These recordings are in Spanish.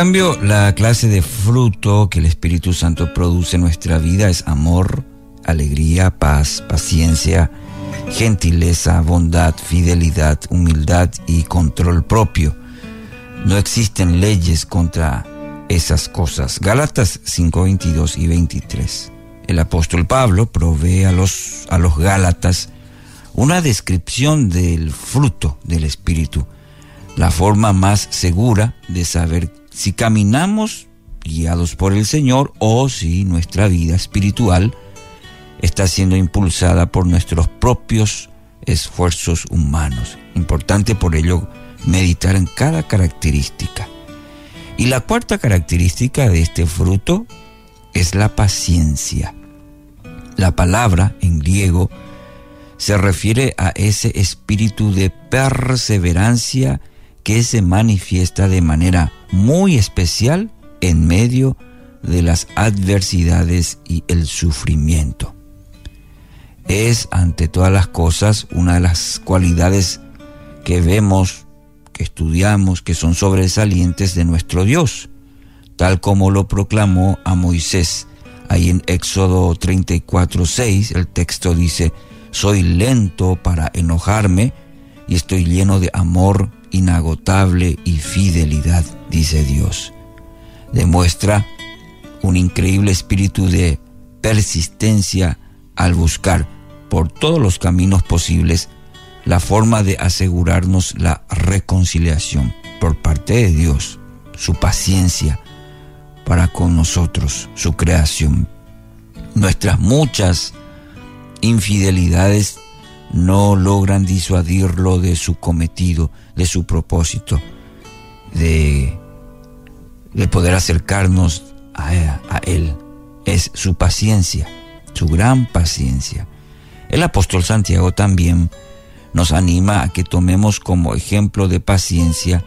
cambio, la clase de fruto que el Espíritu Santo produce en nuestra vida es amor, alegría, paz, paciencia, gentileza, bondad, fidelidad, humildad y control propio. No existen leyes contra esas cosas. Gálatas 5, 22 y 23. El apóstol Pablo provee a los, a los Gálatas una descripción del fruto del Espíritu, la forma más segura de saber si caminamos guiados por el Señor o si nuestra vida espiritual está siendo impulsada por nuestros propios esfuerzos humanos. Importante por ello meditar en cada característica. Y la cuarta característica de este fruto es la paciencia. La palabra en griego se refiere a ese espíritu de perseverancia que se manifiesta de manera muy especial en medio de las adversidades y el sufrimiento. Es ante todas las cosas una de las cualidades que vemos, que estudiamos, que son sobresalientes de nuestro Dios, tal como lo proclamó a Moisés. Ahí en Éxodo 34, 6, el texto dice, soy lento para enojarme y estoy lleno de amor inagotable y fidelidad, dice Dios. Demuestra un increíble espíritu de persistencia al buscar por todos los caminos posibles la forma de asegurarnos la reconciliación por parte de Dios, su paciencia para con nosotros, su creación. Nuestras muchas infidelidades no logran disuadirlo de su cometido, de su propósito, de, de poder acercarnos a, Él. Es su paciencia, su gran paciencia. El apóstol Santiago también nos anima a que tomemos como ejemplo de paciencia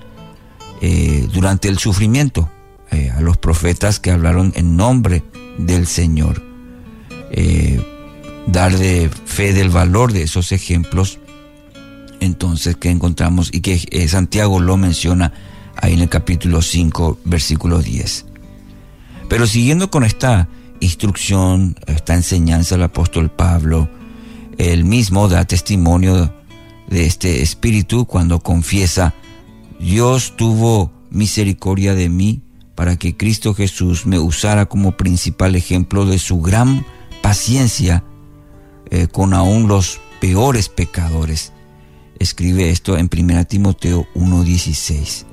eh, durante el sufrimiento eh, a los profetas que hablaron en nombre del Señor. Eh, dar de fe del valor de esos ejemplos, entonces que encontramos y que eh, Santiago lo menciona ahí en el capítulo 5, versículo 10. Pero siguiendo con esta instrucción, esta enseñanza del apóstol Pablo, él mismo da testimonio de este espíritu cuando confiesa, Dios tuvo misericordia de mí para que Cristo Jesús me usara como principal ejemplo de su gran paciencia eh, con aún los peores pecadores. Escribe esto en 1 Timoteo 1.16.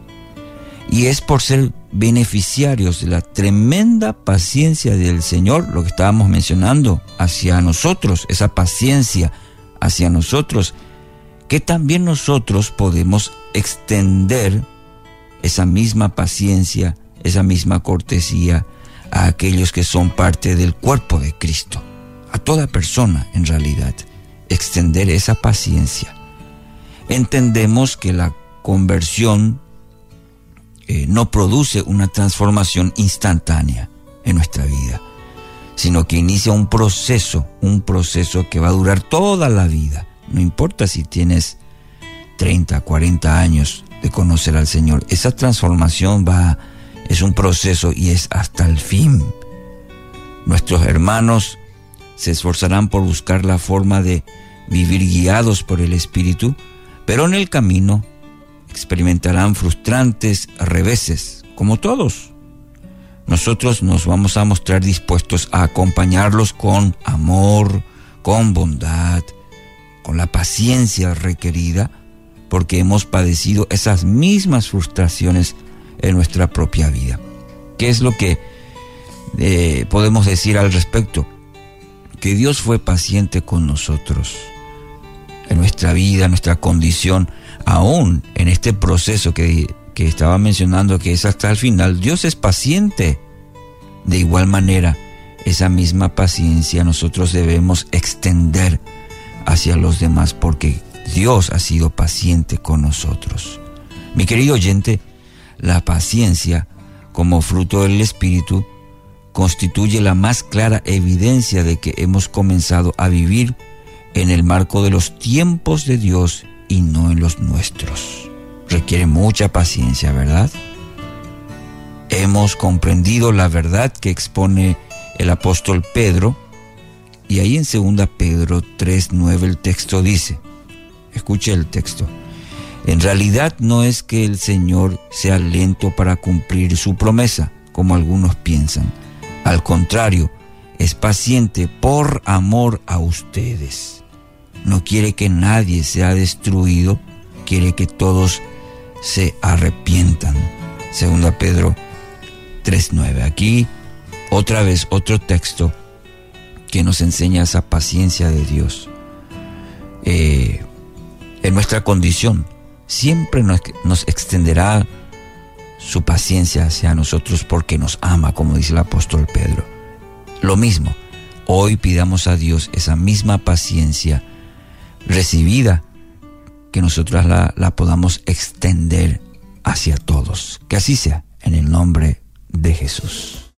Y es por ser beneficiarios de la tremenda paciencia del Señor, lo que estábamos mencionando, hacia nosotros, esa paciencia hacia nosotros, que también nosotros podemos extender esa misma paciencia, esa misma cortesía a aquellos que son parte del cuerpo de Cristo a toda persona en realidad, extender esa paciencia. Entendemos que la conversión eh, no produce una transformación instantánea en nuestra vida, sino que inicia un proceso, un proceso que va a durar toda la vida. No importa si tienes 30, 40 años de conocer al Señor, esa transformación va, es un proceso y es hasta el fin. Nuestros hermanos se esforzarán por buscar la forma de vivir guiados por el Espíritu, pero en el camino experimentarán frustrantes reveses, como todos. Nosotros nos vamos a mostrar dispuestos a acompañarlos con amor, con bondad, con la paciencia requerida, porque hemos padecido esas mismas frustraciones en nuestra propia vida. ¿Qué es lo que eh, podemos decir al respecto? Que Dios fue paciente con nosotros, en nuestra vida, en nuestra condición, aún en este proceso que, que estaba mencionando, que es hasta el final, Dios es paciente. De igual manera, esa misma paciencia nosotros debemos extender hacia los demás porque Dios ha sido paciente con nosotros. Mi querido oyente, la paciencia como fruto del Espíritu constituye la más clara evidencia de que hemos comenzado a vivir en el marco de los tiempos de Dios y no en los nuestros. Requiere mucha paciencia, ¿verdad? hemos comprendido la verdad que expone el apóstol Pedro, y ahí en 2 Pedro 3.9 el texto dice, escuche el texto, en realidad no es que el Señor sea lento para cumplir su promesa, como algunos piensan. Al contrario, es paciente por amor a ustedes. No quiere que nadie sea destruido, quiere que todos se arrepientan. Segunda Pedro 3.9. Aquí otra vez otro texto que nos enseña esa paciencia de Dios. Eh, en nuestra condición, siempre nos, nos extenderá su paciencia hacia nosotros porque nos ama, como dice el apóstol Pedro. Lo mismo, hoy pidamos a Dios esa misma paciencia recibida, que nosotros la, la podamos extender hacia todos. Que así sea, en el nombre de Jesús.